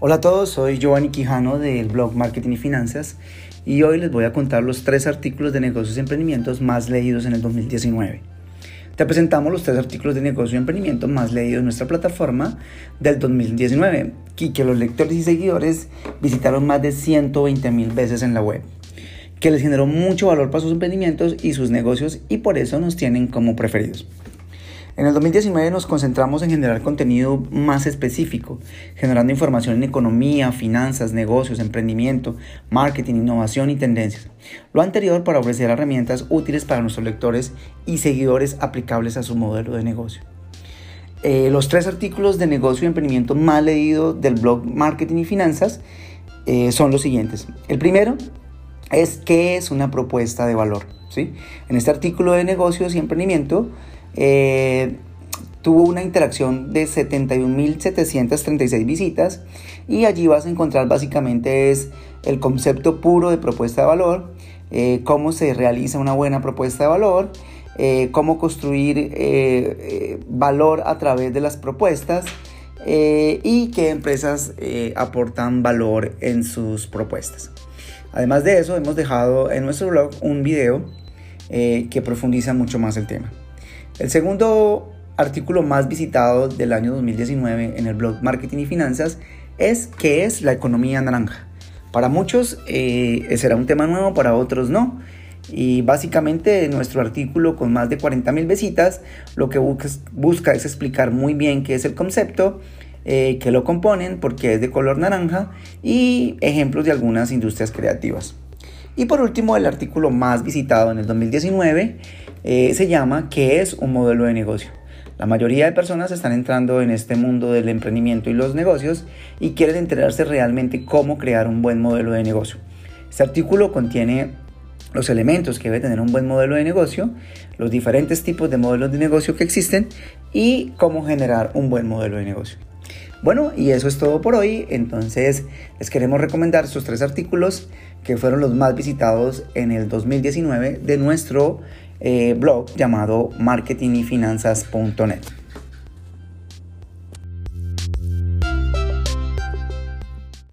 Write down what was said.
Hola a todos, soy Giovanni Quijano del blog Marketing y Finanzas y hoy les voy a contar los tres artículos de negocios y emprendimientos más leídos en el 2019. Te presentamos los tres artículos de negocio y emprendimiento más leídos en nuestra plataforma del 2019 y que los lectores y seguidores visitaron más de 120 mil veces en la web, que les generó mucho valor para sus emprendimientos y sus negocios y por eso nos tienen como preferidos. En el 2019 nos concentramos en generar contenido más específico, generando información en economía, finanzas, negocios, emprendimiento, marketing, innovación y tendencias. Lo anterior para ofrecer herramientas útiles para nuestros lectores y seguidores aplicables a su modelo de negocio. Eh, los tres artículos de negocio y emprendimiento más leídos del blog Marketing y Finanzas eh, son los siguientes. El primero es qué es una propuesta de valor. ¿sí? En este artículo de negocios y emprendimiento eh, tuvo una interacción de 71.736 visitas y allí vas a encontrar básicamente es el concepto puro de propuesta de valor, eh, cómo se realiza una buena propuesta de valor, eh, cómo construir valor a través de las propuestas y qué empresas aportan valor en sus propuestas. Además de eso, hemos dejado en nuestro blog un video que profundiza mucho más el tema. El segundo artículo más visitado del año 2019 en el blog Marketing y Finanzas es ¿qué es la economía naranja? Para muchos eh, será un tema nuevo, para otros no. Y básicamente nuestro artículo con más de 40.000 visitas lo que busca, es explicar muy bien qué es el concepto, eh, qué lo componen, por qué es de color naranja y ejemplos de algunas industrias creativas. Y por último, el artículo más visitado en el 2019 eh, se llama ¿Qué es un modelo de negocio? La mayoría de personas están entrando en este mundo del emprendimiento y los negocios y quieren enterarse realmente cómo crear un buen modelo de negocio. Este artículo contiene los elementos que debe tener un buen modelo de negocio, los diferentes tipos de modelos de negocio que existen y cómo generar un buen modelo de negocio. Bueno, y eso es todo por hoy. Entonces, les queremos recomendar estos tres artículos que fueron los más visitados en el 2019 de nuestro eh, blog llamado marketingyfinanzas.net.